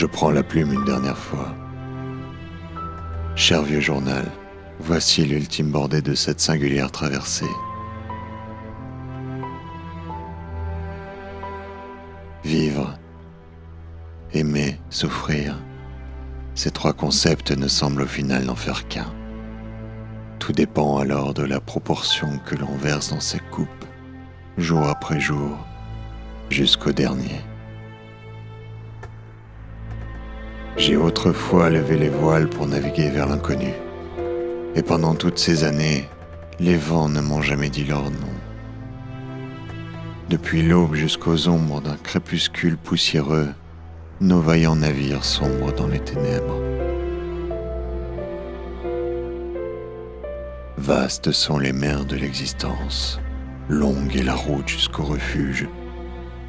Je prends la plume une dernière fois. Cher vieux journal, voici l'ultime bordée de cette singulière traversée. Vivre, aimer, souffrir, ces trois concepts ne semblent au final n'en faire qu'un. Tout dépend alors de la proportion que l'on verse dans ces coupes, jour après jour, jusqu'au dernier. J'ai autrefois levé les voiles pour naviguer vers l'inconnu. Et pendant toutes ces années, les vents ne m'ont jamais dit leur nom. Depuis l'aube jusqu'aux ombres d'un crépuscule poussiéreux, nos vaillants navires sombrent dans les ténèbres. Vastes sont les mers de l'existence, longue est la route jusqu'au refuge,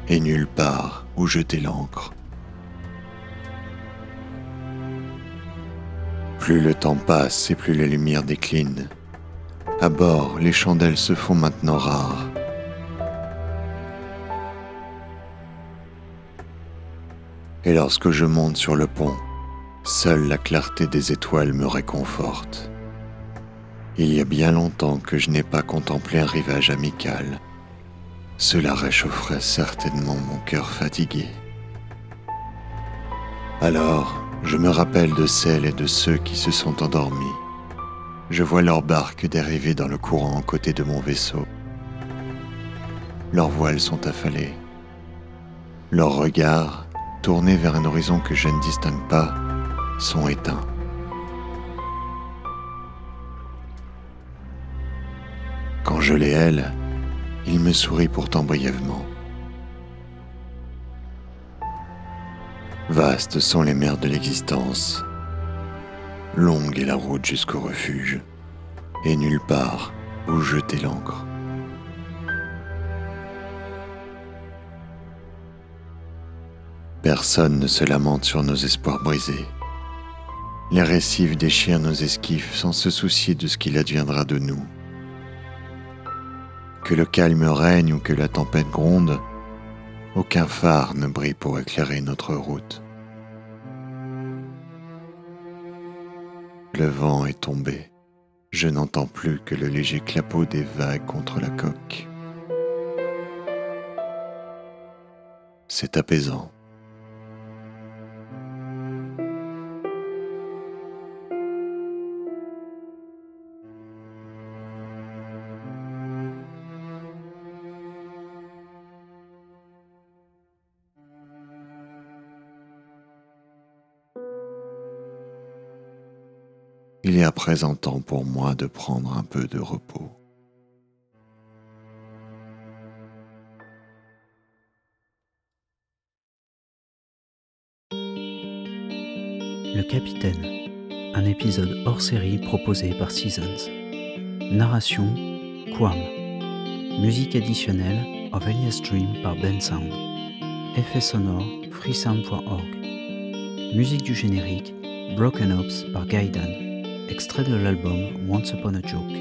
et nulle part où jeter l'ancre. Plus le temps passe et plus les lumières déclinent. À bord, les chandelles se font maintenant rares. Et lorsque je monte sur le pont, seule la clarté des étoiles me réconforte. Il y a bien longtemps que je n'ai pas contemplé un rivage amical. Cela réchaufferait certainement mon cœur fatigué. Alors, je me rappelle de celles et de ceux qui se sont endormis. Je vois leurs barques dériver dans le courant à côté de mon vaisseau. Leurs voiles sont affalées. Leurs regards, tournés vers un horizon que je ne distingue pas, sont éteints. Quand je les hèle, ils me sourient pourtant brièvement. Vastes sont les mers de l'existence. Longue est la route jusqu'au refuge, et nulle part où jeter l'encre. Personne ne se lamente sur nos espoirs brisés. Les récifs déchirent nos esquifs sans se soucier de ce qu'il adviendra de nous. Que le calme règne ou que la tempête gronde, aucun phare ne brille pour éclairer notre route. Le vent est tombé. Je n'entends plus que le léger clapot des vagues contre la coque. C'est apaisant. Il est à présent temps pour moi de prendre un peu de repos. Le Capitaine, un épisode hors série proposé par Seasons. Narration Quam. Musique additionnelle of Elias Stream par Ben Sound. Effet sonore freesound.org. Musique du générique Broken Ops par Gaidan extrait de l'album Once Upon a Joke.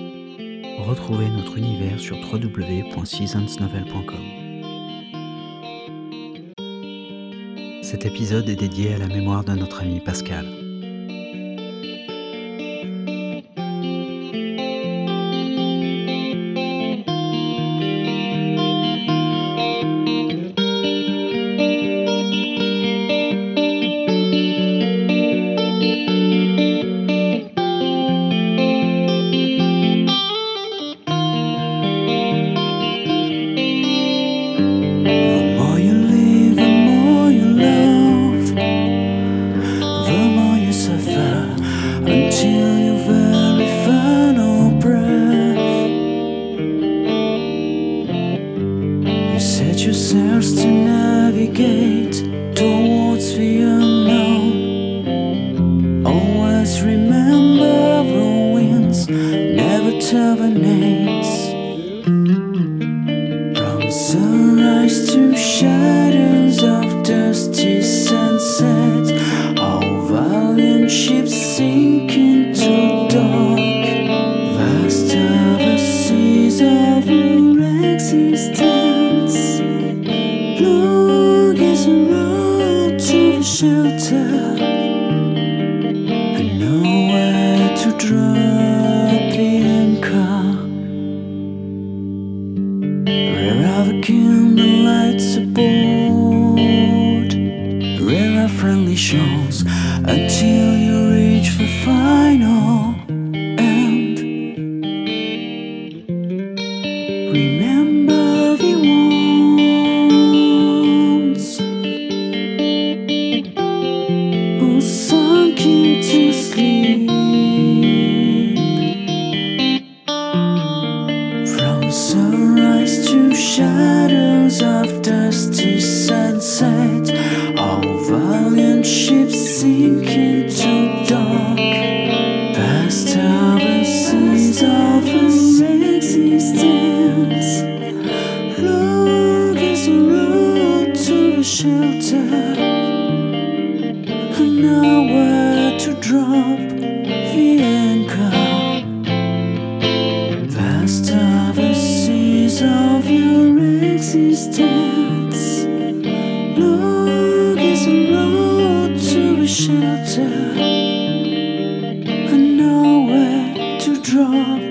Retrouvez notre univers sur www.seasonsnovel.com. Cet épisode est dédié à la mémoire de notre ami Pascal. of a name. Where are the candlelights aboard? Where are friendly shows until you nowhere to drop the anchor. Vast are the seas of your existence. Look is the road to the shelter, and nowhere to drop